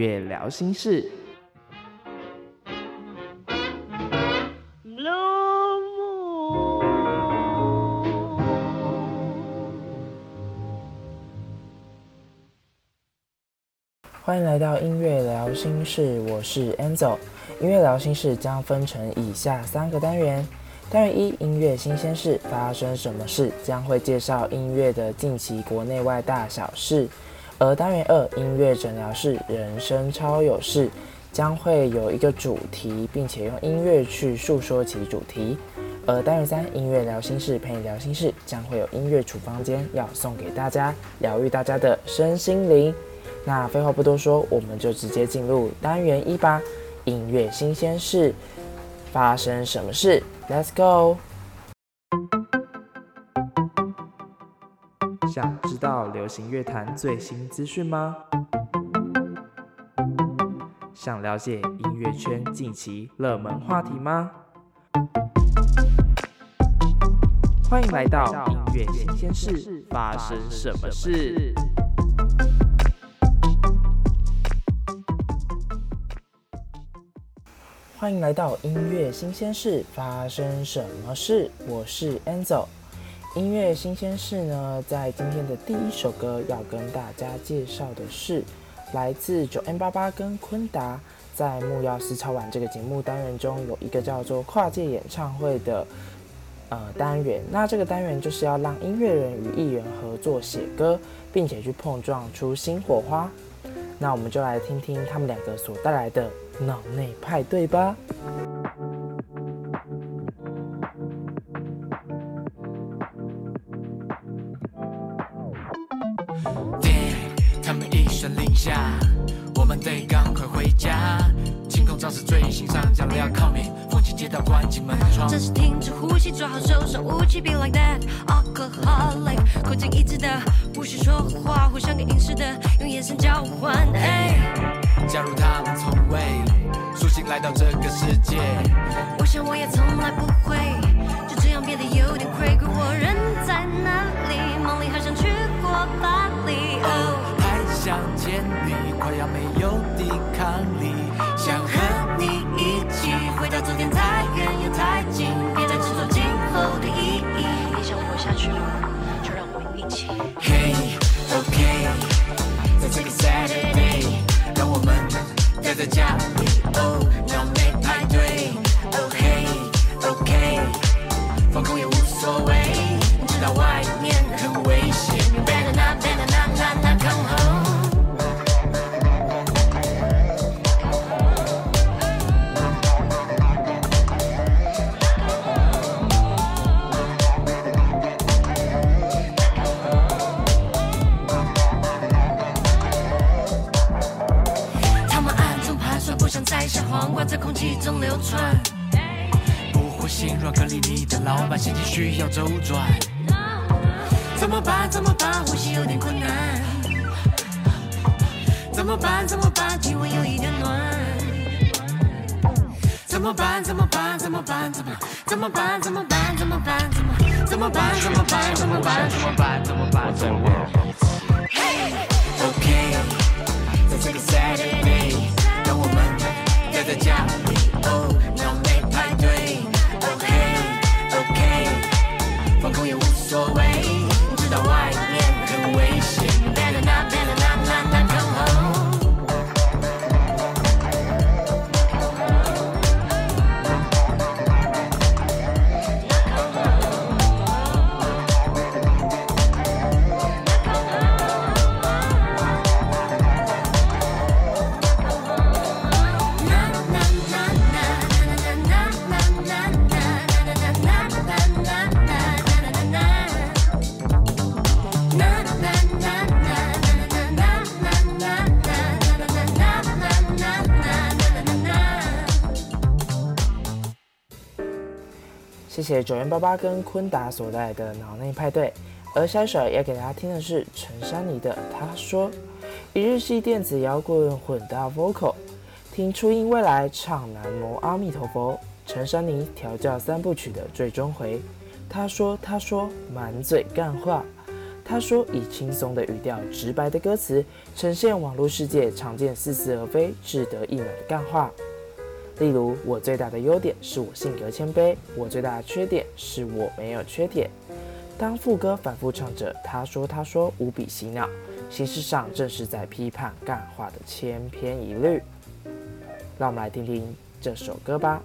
音乐疗心事。欢迎来到音乐聊心事，我是 Enzo。音乐聊心事将分成以下三个单元。单元一，音乐新鲜事，发生什么事？将会介绍音乐的近期国内外大小事。而单元二，音乐诊疗室，人生超有事，将会有一个主题，并且用音乐去诉说其主题。而单元三，音乐聊心事，陪你聊心事，将会有音乐处方间要送给大家，疗愈大家的身心灵。那废话不多说，我们就直接进入单元一吧。音乐新鲜事，发生什么事？Let's go！想知道流行乐坛最新资讯吗？想了解音乐圈近期热门话题吗？欢迎来到音乐新鲜事，发生什么事？欢迎来到音乐新鲜事，发生什么事？我是 Enzo。音乐新鲜事呢，在今天的第一首歌要跟大家介绍的是来自 9m88 跟坤达在木曜四超玩这个节目单元中有一个叫做跨界演唱会的呃单元。那这个单元就是要让音乐人与艺人合作写歌，并且去碰撞出新火花。那我们就来听听他们两个所带来的。脑内派对吧。晴空照射最新上架了，Coming，风情街道关紧门窗。暂时停止呼吸，做好手上武器，Be like that，alcoholic，口径一致的，不许说话，互相给凝视的，用眼神交换。加入他们从未苏醒来到这个世界，我想我也从来不会就这样变得有点 crazy。我人在哪里？梦里好像去过巴黎，哦，还想见你，快要没有抵抗力，太近，别再执着今后的意义。你想活下去吗？就让我们一起。Hey, OK，在这个 Saturday。让我们待在家里，哦，脑内派对，OK OK，放空也无所谓，知道外周转。怎么办？怎么办？呼吸有点困难。怎么办？怎么办？体温有一点暖。怎么办？怎么办？怎么办？怎么？怎么办？怎么办？怎么办？怎么办？怎么办？怎么办？怎么办？怎么办？怎么办？怎么办？怎么办？怎么办？怎么办？谢九元八八跟坤达所带来的脑内派对。而下一首要给大家听的是陈珊妮的《她说》，以日系电子摇滚混搭 vocal，听初音未来唱南无阿弥陀佛，陈珊妮调教三部曲的最终回。她说：“她说满嘴干话。”她说以轻松的语调、直白的歌词，呈现网络世界常见似是而非、志得意满的干话。例如，我最大的优点是我性格谦卑，我最大的缺点是我没有缺点。当副歌反复唱着“他说他说”，无比洗脑，形式上正是在批判干话的千篇一律。让我们来听听这首歌吧。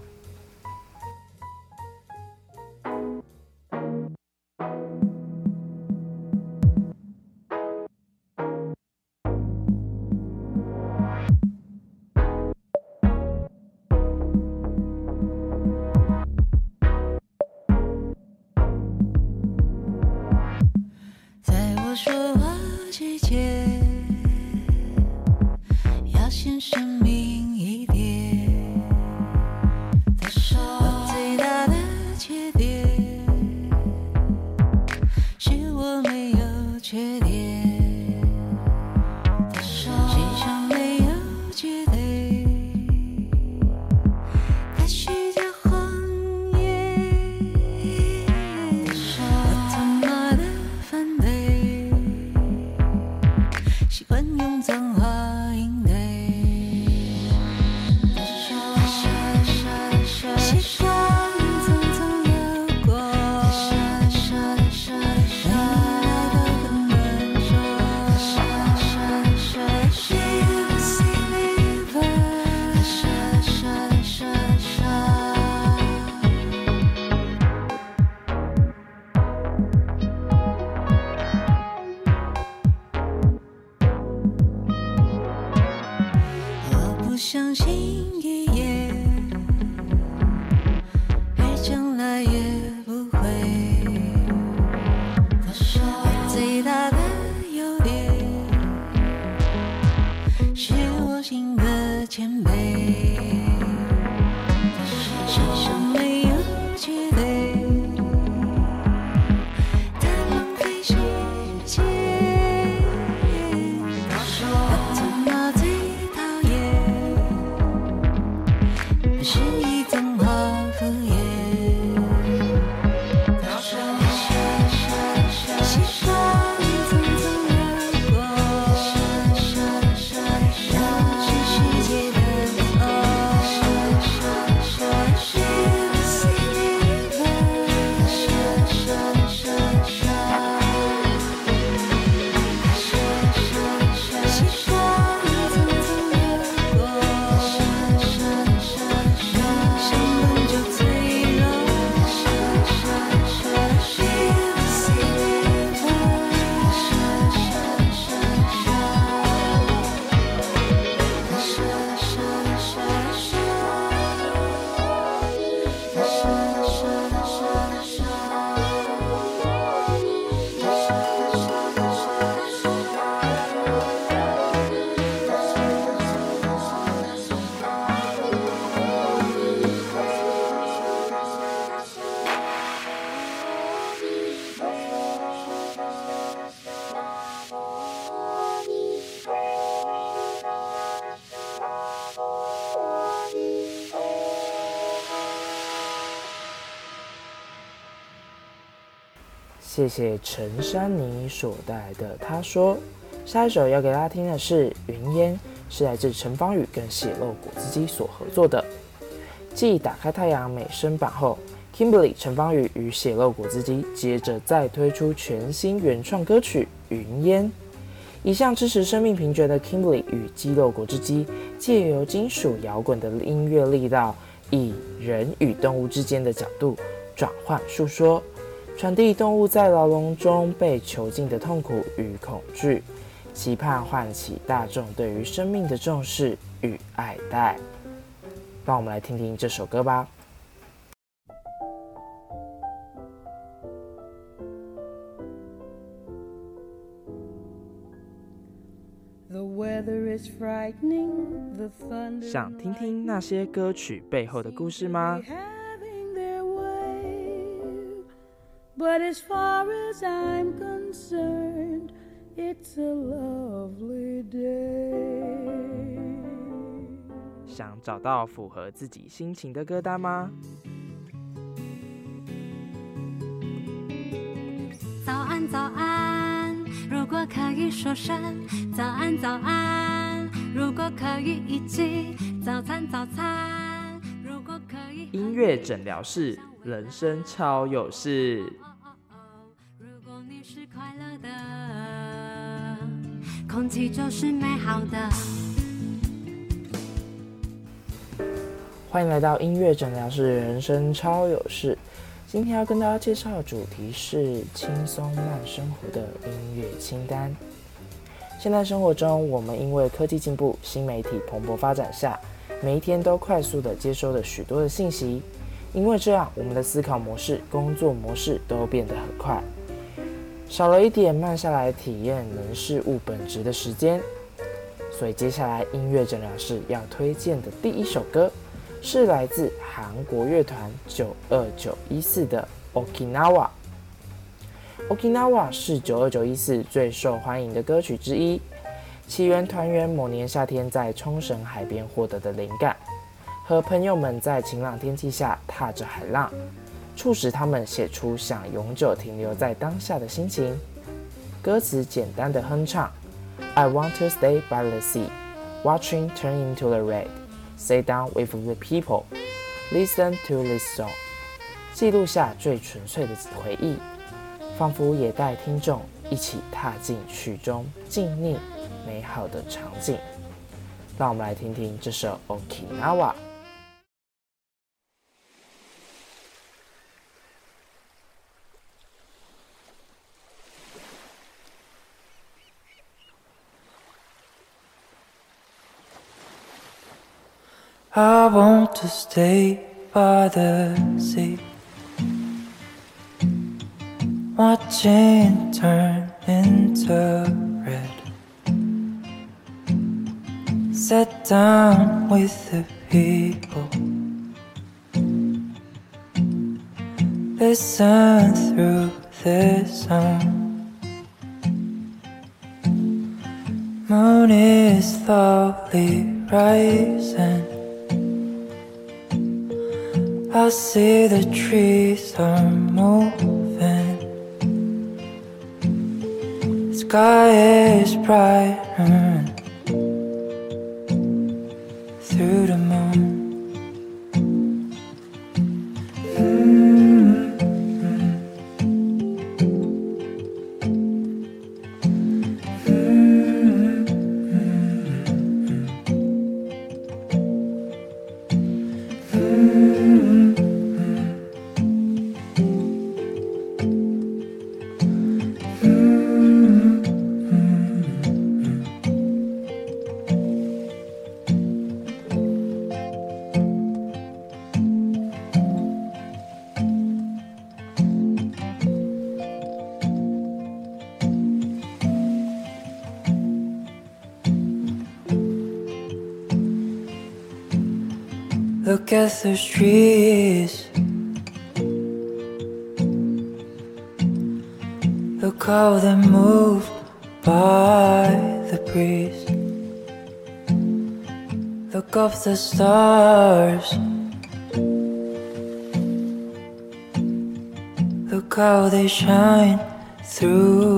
我相信一眼爱将来也谢谢陈珊妮所带来的。她说，下一首要给大家听的是《云烟》，是来自陈芳语跟血肉果汁机所合作的。继《打开太阳》美声版后，Kimberly 陈芳语与血肉果汁机接着再推出全新原创歌曲《云烟》。一向支持生命平权的 Kimberly 与肌肉果汁机，借由金属摇滚的音乐力道，以人与动物之间的角度转换诉说。传递动物在牢笼中被囚禁的痛苦与恐惧，期盼唤起大众对于生命的重视与爱戴。让我们来听听这首歌吧。想听听那些歌曲背后的故事吗？But as far as I'm concerned, it's a lovely day. 想找到符合自己心情的歌单吗？早安，早安，如果可以说声早安，早安，如果可以一起早餐，早餐，如果可以音乐诊疗室，人生超有事。如果你是快乐的，空气就是美好的。欢迎来到音乐诊疗室，人生超有事。今天要跟大家介绍的主题是轻松慢生活的音乐清单。现在生活中，我们因为科技进步、新媒体蓬勃发展下，每一天都快速地接收了许多的信息。因为这样，我们的思考模式、工作模式都变得很快，少了一点慢下来体验人事物本质的时间。所以，接下来音乐诊疗室要推荐的第一首歌。是来自韩国乐团九二九一四的 Okinawa。Okinawa 是九二九一四最受欢迎的歌曲之一，起源团员某年夏天在冲绳海边获得的灵感，和朋友们在晴朗天气下踏着海浪，促使他们写出想永久停留在当下的心情。歌词简单的哼唱：I want to stay by the sea, watching turn into the red。Sit down with the people, listen to this song，记录下最纯粹的回忆，仿佛也带听众一起踏进曲中静谧美好的场景。让我们来听听这首 Okinawa。I want to stay by the sea, watching turn into red. Sit down with the people, listen through the song. Moon is slowly rising. I see the trees are moving. The sky is bright those trees. Look how they move by the breeze. Look up the stars. Look how they shine through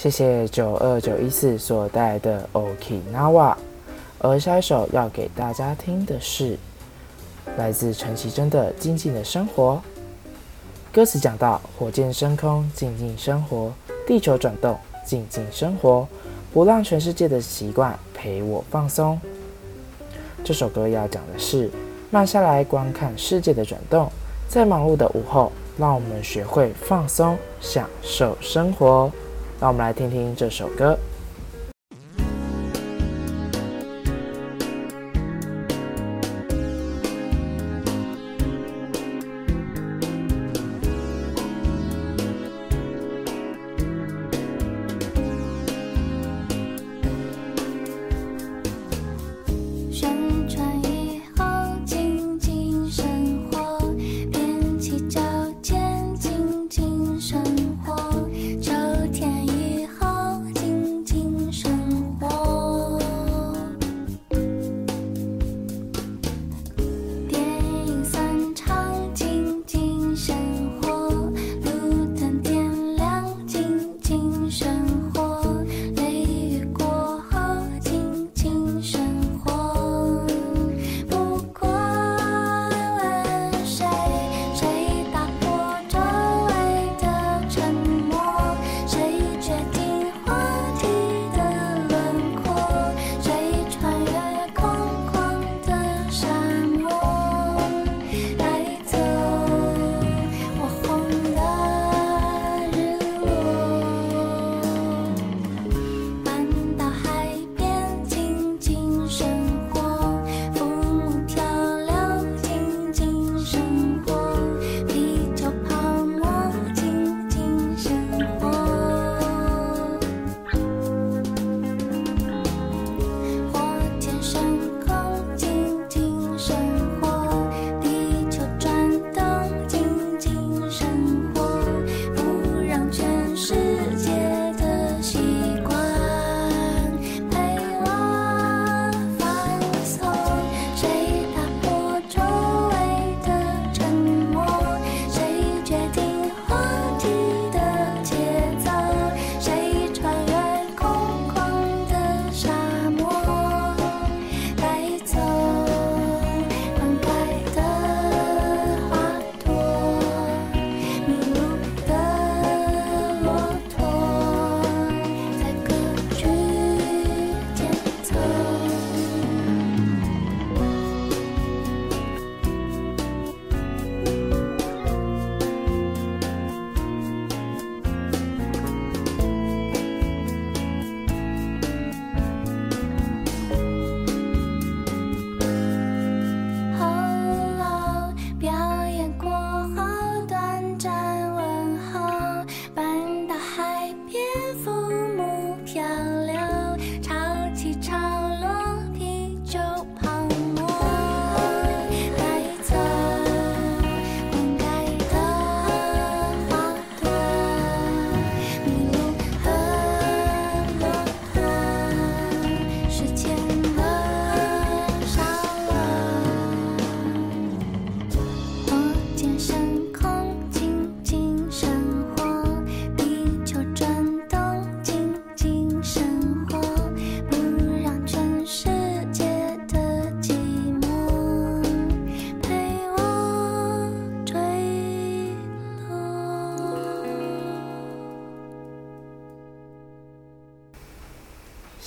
谢谢九二九一四所带来的 Okinawa。而下一首要给大家听的是来自陈绮贞的《静静的生活》。歌词讲到：火箭升空，静静生活；地球转动，静静生活。不让全世界的习惯陪我放松。这首歌要讲的是慢下来观看世界的转动，在忙碌的午后，让我们学会放松，享受生活。让我们来听听这首歌。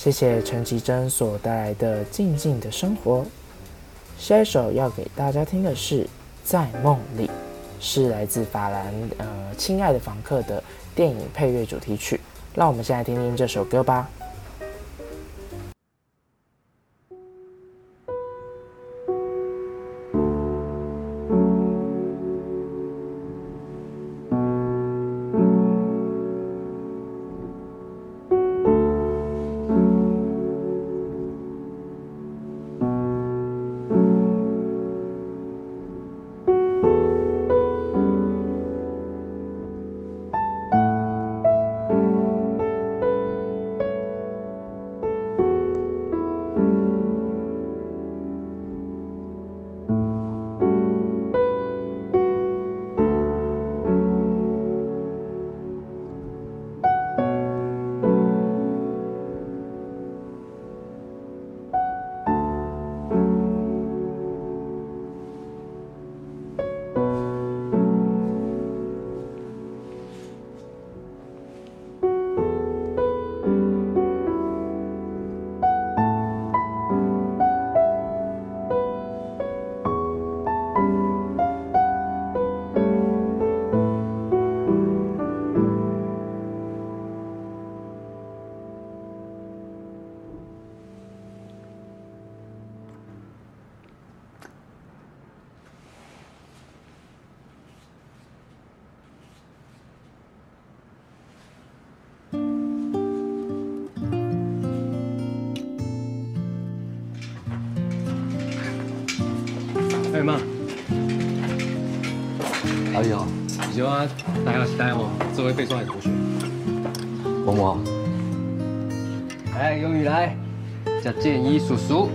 谢谢陈绮贞所带来的《静静的生活》。下一首要给大家听的是《在梦里》，是来自法兰呃《亲爱的房客》的电影配乐主题曲。让我们先来听听这首歌吧。好，喜欢大家期待哦，这位被抓的同学，某某好，来，由你来，叫建一叔叔。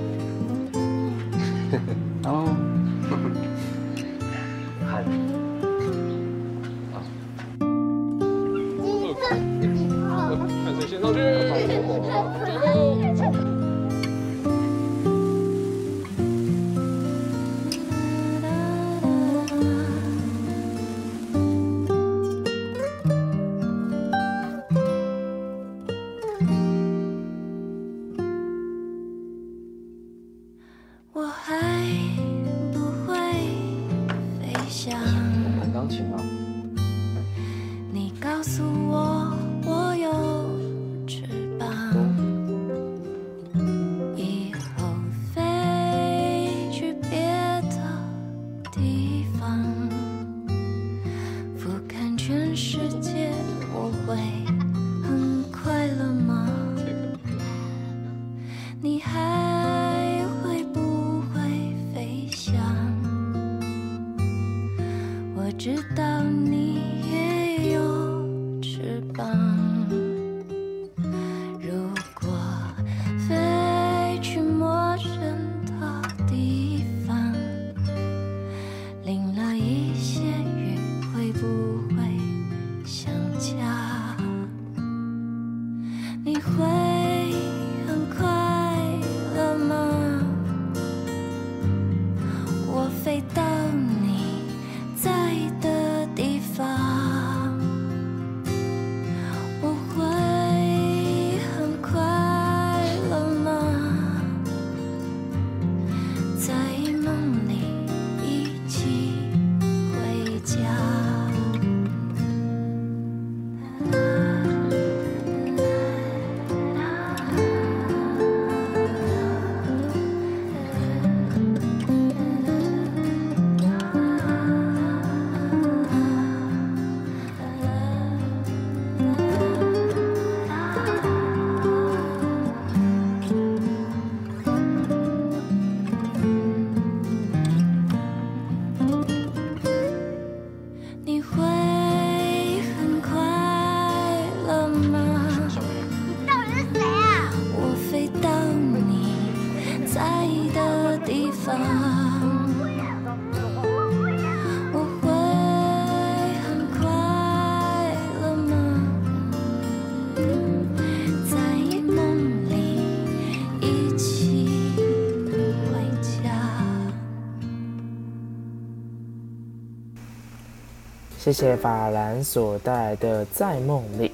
谢谢法兰所带来的《在梦里》。《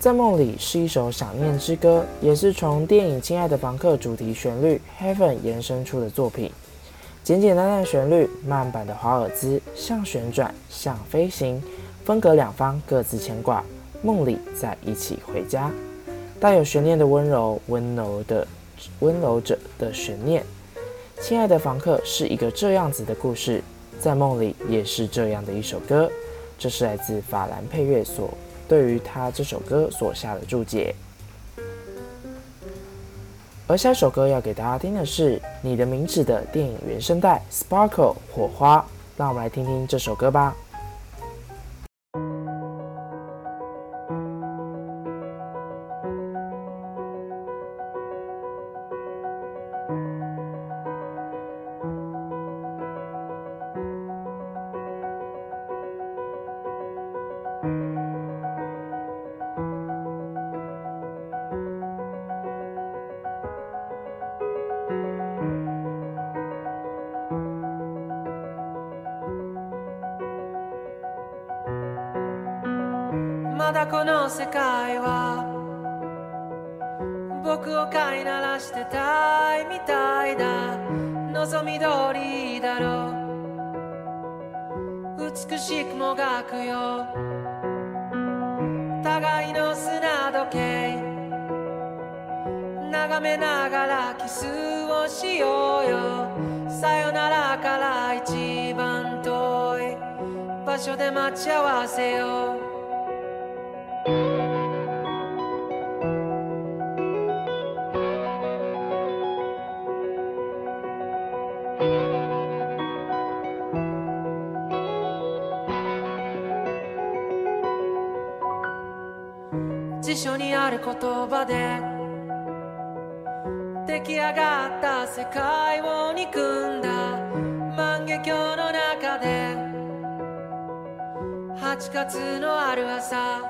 在梦里》是一首想念之歌，也是从电影《亲爱的房客》主题旋律《Heaven》延伸出的作品。简简单单旋律，慢板的华尔兹，像旋转，像飞行，分隔两方，各自牵挂。梦里再一起回家，带有悬念的温柔，温柔的温柔着的悬念。《亲爱的房客》是一个这样子的故事。在梦里也是这样的一首歌，这是来自法兰配乐所对于他这首歌所下的注解。而下一首歌要给大家听的是《你的名字》的电影原声带《Sparkle 火花》，让我们来听听这首歌吧。この世界は仆を饲いならしてたいみたいだ望み通りだろう。美しくもがくよ。互いの砂时计眺めながらキスをしようよ。さよならから一番远い场所で待ち合わせよう。にある言叶で出来上がった世界を憎んだ万华镜の中で8月のある朝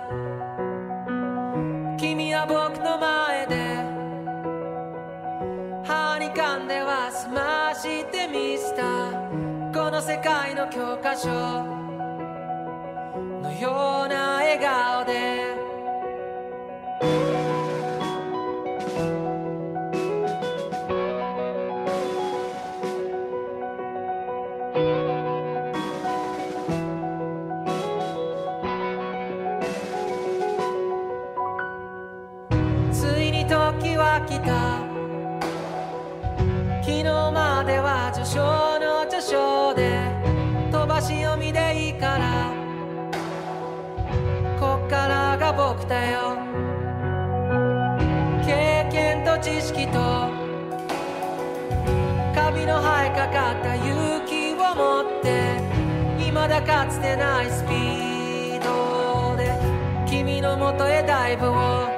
君は仆の前で歯に噛んでは済ましてみせたこの世界の教科书のような笑颜でが仆だよ。経験と知識とカビの生えかかった勇気を持って未だかつてないスピードで君のもとへダイブを。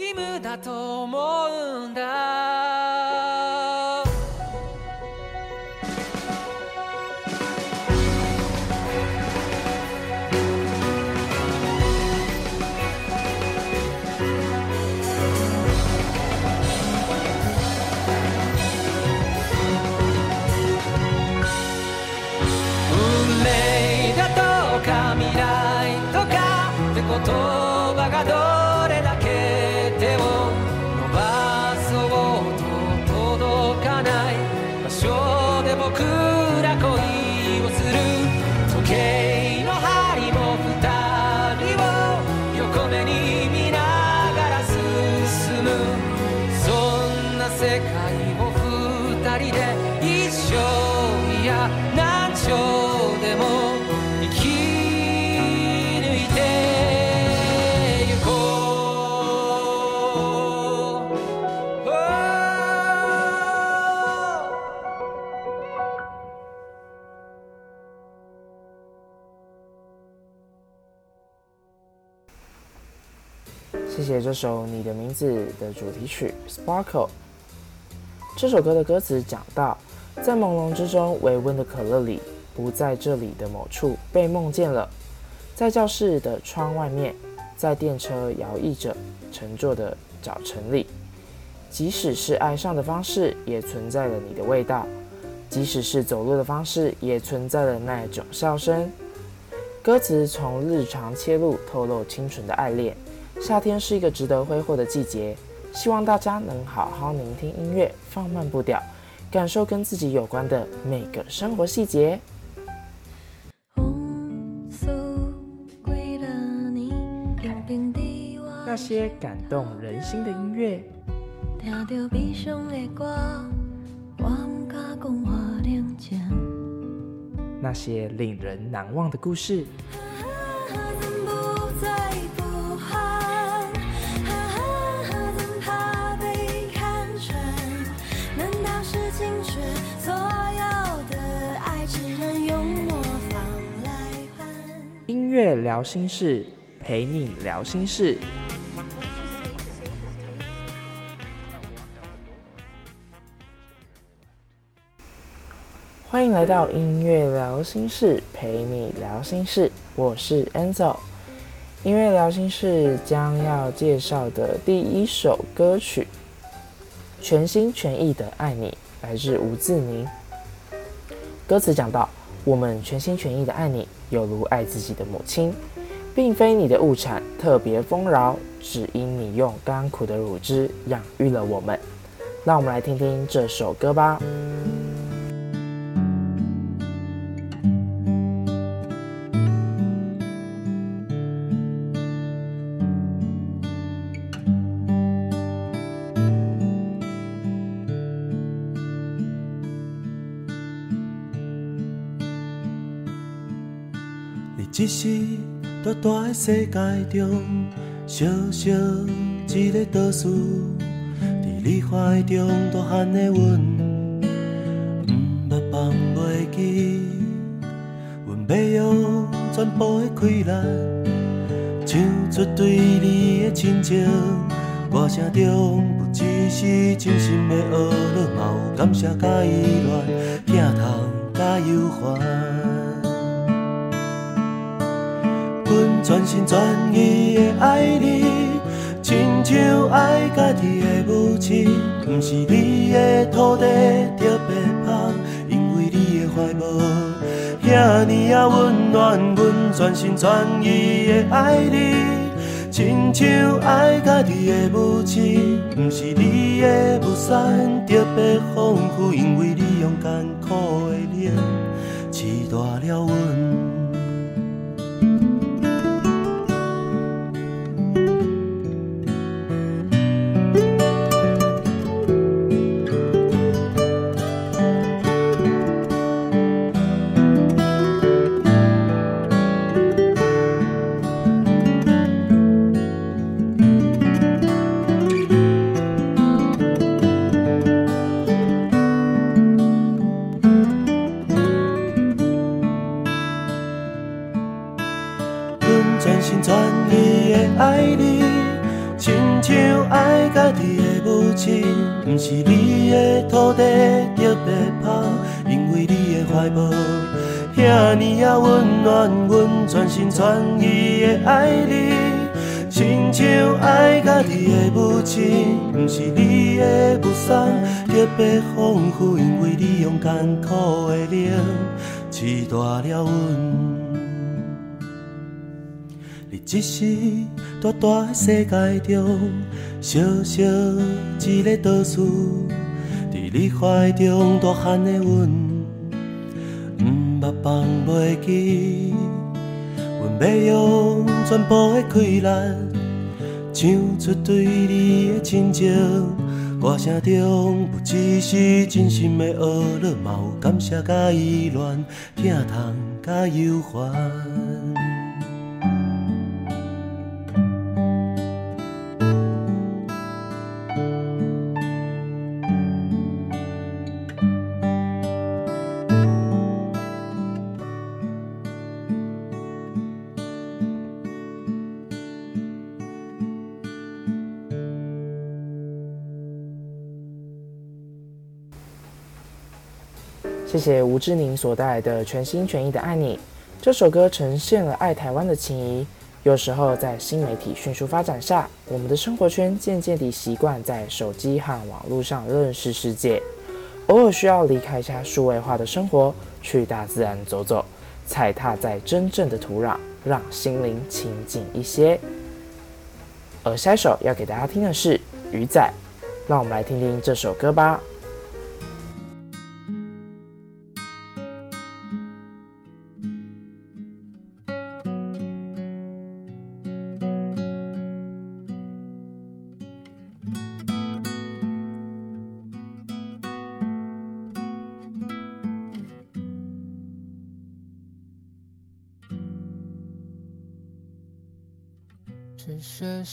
義務だと思うんだ。这首《你的名字》的主题曲《Sparkle》。这首歌的歌词讲到，在朦胧之中，微温的可乐里，不在这里的某处被梦见了，在教室的窗外面，在电车摇曳着乘坐的早晨里，即使是爱上的方式，也存在了你的味道；即使是走路的方式，也存在了那种笑声。歌词从日常切入，透露清纯的爱恋。夏天是一个值得挥霍的季节，希望大家能好好聆听音乐，放慢步调，感受跟自己有关的每个生活细节。那些感动人心的音乐，那些令人难忘的故事。乐聊心事，陪你聊心事。欢迎来到音乐聊心事，陪你聊心事。我是 Enzo。音乐聊心事将要介绍的第一首歌曲，《全心全意的爱你》，来自吴志宁。歌词讲到：我们全心全意的爱你，犹如爱自己的母亲，并非你的物产，特别丰饶，只因你用甘苦的乳汁养育了我们。让我们来听听这首歌吧。是大大的世界中小小一个岛屿，伫你怀中大汉的阮，毋捌放袂记，阮要用全部的气力，唱出对你的亲情。歌声中不只是真心的呵咾，嘛有感谢甲依恋，疼痛甲忧烦。阮全心全意的爱你，亲像爱家己的母亲。毋是你的土地特别香，因为你的怀抱遐尼啊温暖。阮全心全意的爱你，亲像爱家己的母亲。毋是你的雨伞特别丰富，因为你用艰苦的脸饲大了阮。爱你，亲像爱家己的母亲。不是你的土地着白抛，因为你的怀抱遐尼啊温暖，阮全心全意的爱你。亲像爱家己的母亲，不是你的目送，特别丰富，因为你用艰苦的灵饲大了阮。你只是大大的世界中小小一个岛屿，伫你怀中大汉的阮，毋捌放袂记。阮要用全部的快乐，唱出对你的亲情。歌声中不只是真心的呵咾，嘛有感谢甲依恋，疼痛甲忧烦。谢谢吴志宁所带来的全心全意的爱你。这首歌呈现了爱台湾的情谊。有时候在新媒体迅速发展下，我们的生活圈渐渐地习惯在手机和网络上认识世界，偶尔需要离开一下数位化的生活，去大自然走走，踩踏在真正的土壤，让心灵清静一些。而下一首要给大家听的是《鱼仔》，让我们来听听这首歌吧。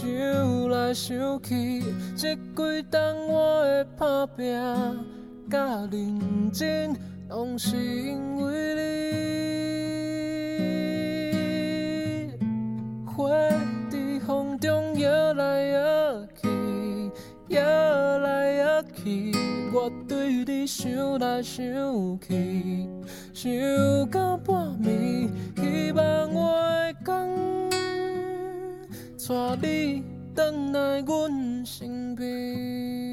想来想去，这几冬我的打拼甲认真，拢是因为你。花在风中摇来摇去，摇来摇去，我对你想来想去，想到半暝，希望我会讲。带你回来阮身边。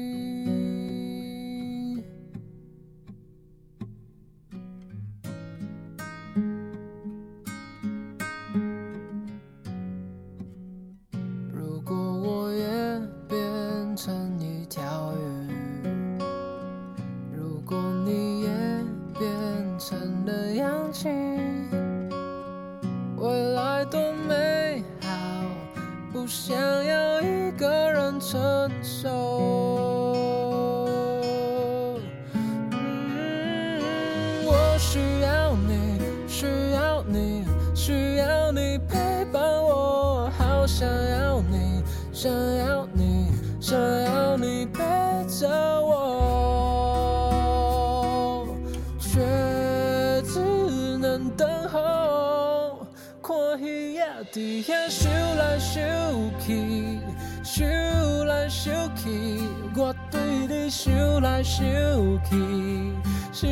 想要一个人承在遐想来想去，想来想去，我对你想来想去，想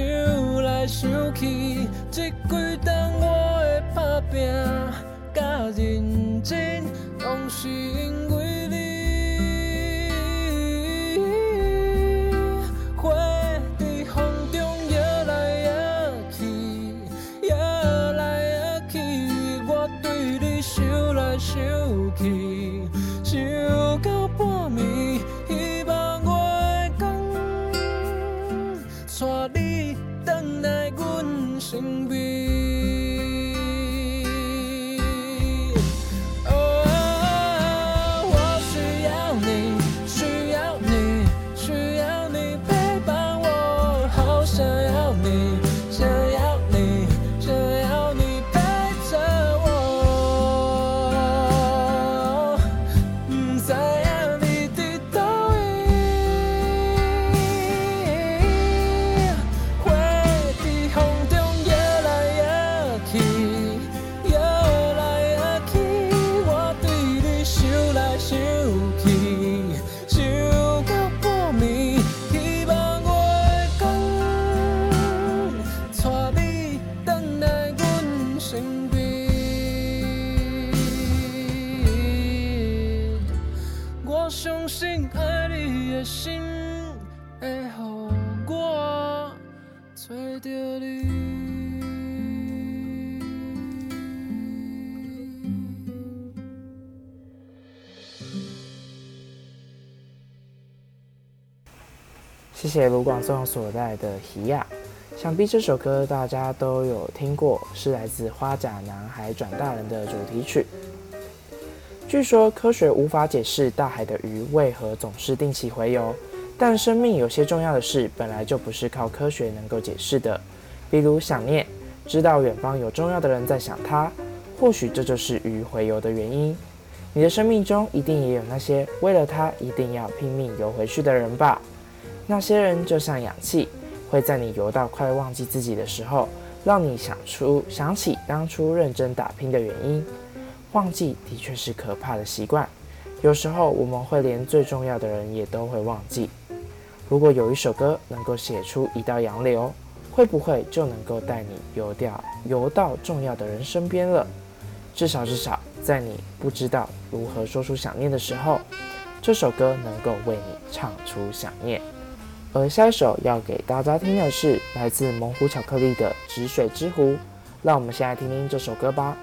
来想去，这几冬我的打拼甲认真，拢是因为你。想到半暝，希望月光带你回来阮身边。谢卢广仲所带的《鱼仔》，想必这首歌大家都有听过，是来自《花甲男孩转大人》的主题曲。据说科学无法解释大海的鱼为何总是定期回游，但生命有些重要的事本来就不是靠科学能够解释的，比如想念，知道远方有重要的人在想他，或许这就是鱼回游的原因。你的生命中一定也有那些为了他一定要拼命游回去的人吧。那些人就像氧气，会在你游到快忘记自己的时候，让你想出想起当初认真打拼的原因。忘记的确是可怕的习惯，有时候我们会连最重要的人也都会忘记。如果有一首歌能够写出一道洋流，会不会就能够带你游掉游到重要的人身边了？至少至少，在你不知道如何说出想念的时候，这首歌能够为你唱出想念。而下一首要给大家听的是来自猛虎巧克力的《止水之湖》，让我们先来听听这首歌吧。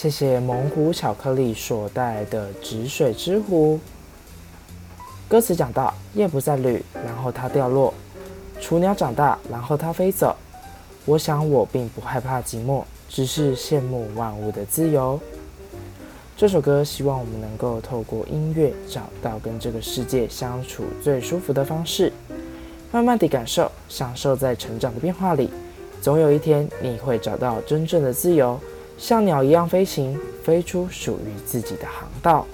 谢谢猛虎巧克力所带来的止水之湖。歌词讲到：叶不再绿，然后它掉落；雏鸟长大，然后它飞走。我想我并不害怕寂寞，只是羡慕万物的自由。这首歌希望我们能够透过音乐找到跟这个世界相处最舒服的方式，慢慢地感受、享受在成长的变化里。总有一天，你会找到真正的自由，像鸟一样飞行，飞出属于自己的航道。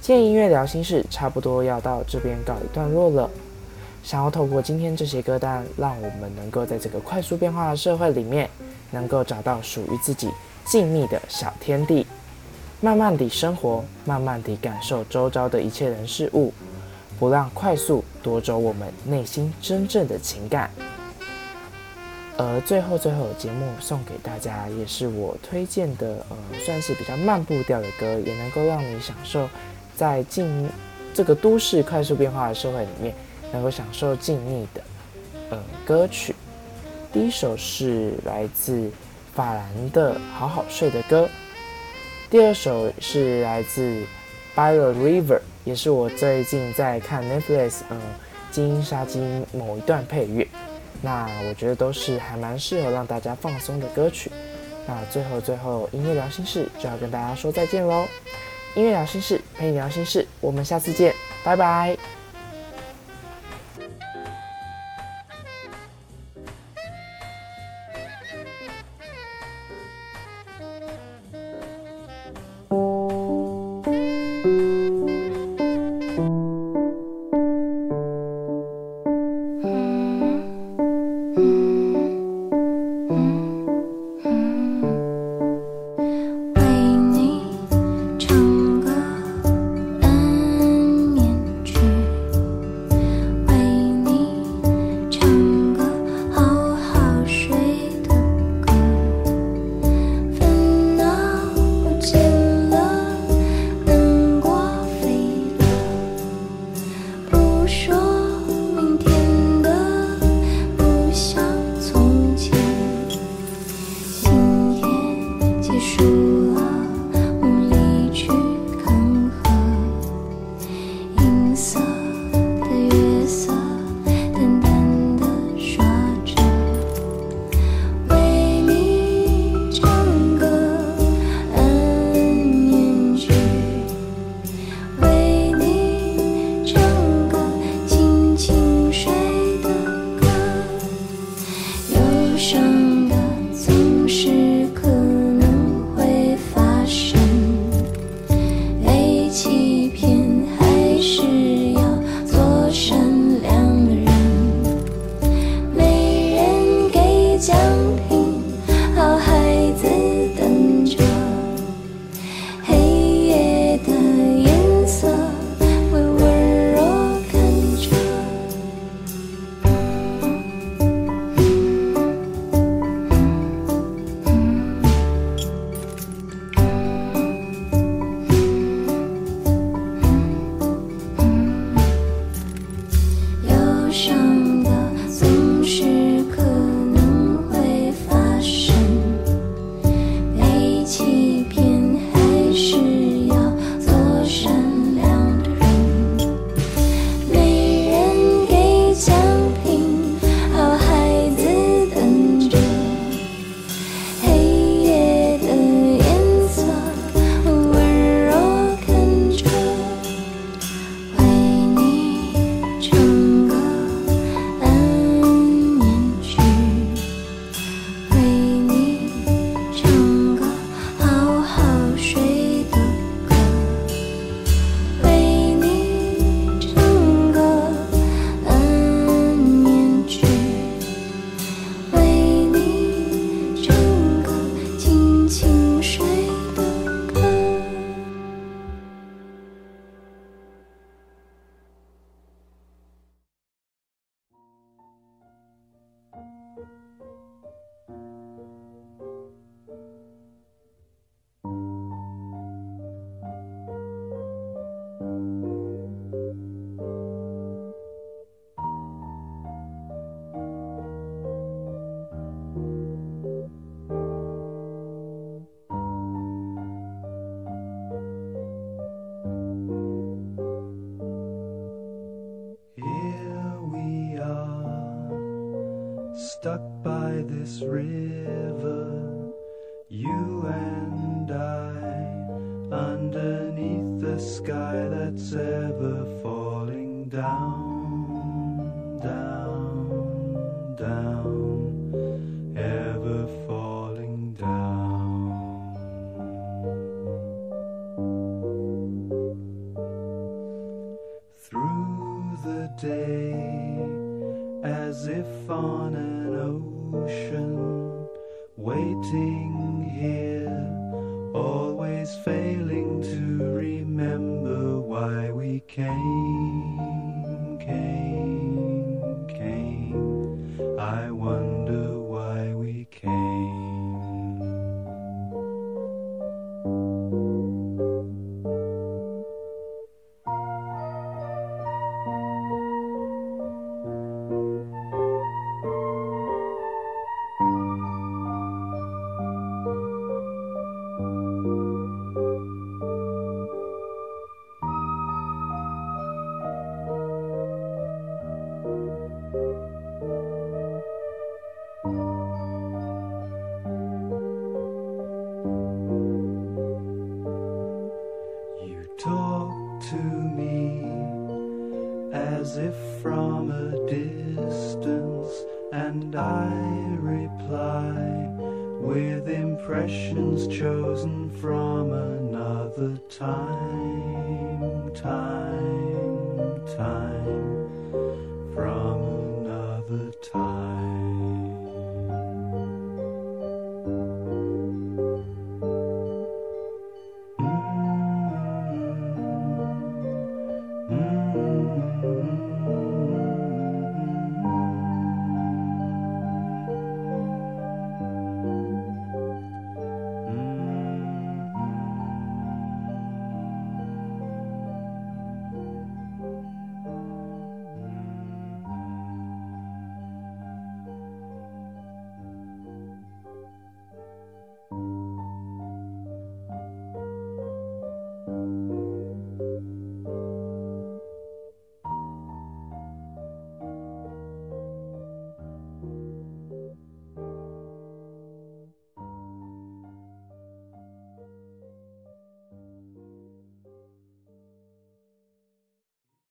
今天音乐聊心事差不多要到这边告一段落了。想要透过今天这些歌单，让我们能够在这个快速变化的社会里面，能够找到属于自己静谧的小天地，慢慢地生活，慢慢地感受周遭的一切人事物，不让快速夺走我们内心真正的情感。而最后，最后节目送给大家，也是我推荐的，呃，算是比较慢步调的歌，也能够让你享受在静这个都市快速变化的社会里面，能够享受静谧的，呃，歌曲。第一首是来自。法兰的《好好睡的歌》，第二首是来自《By the River》，也是我最近在看 Netflix，嗯，《金沙金》某一段配乐。那我觉得都是还蛮适合让大家放松的歌曲。那最后最后，音乐聊心事就要跟大家说再见喽！音乐聊心事，陪你聊心事，我们下次见，拜拜。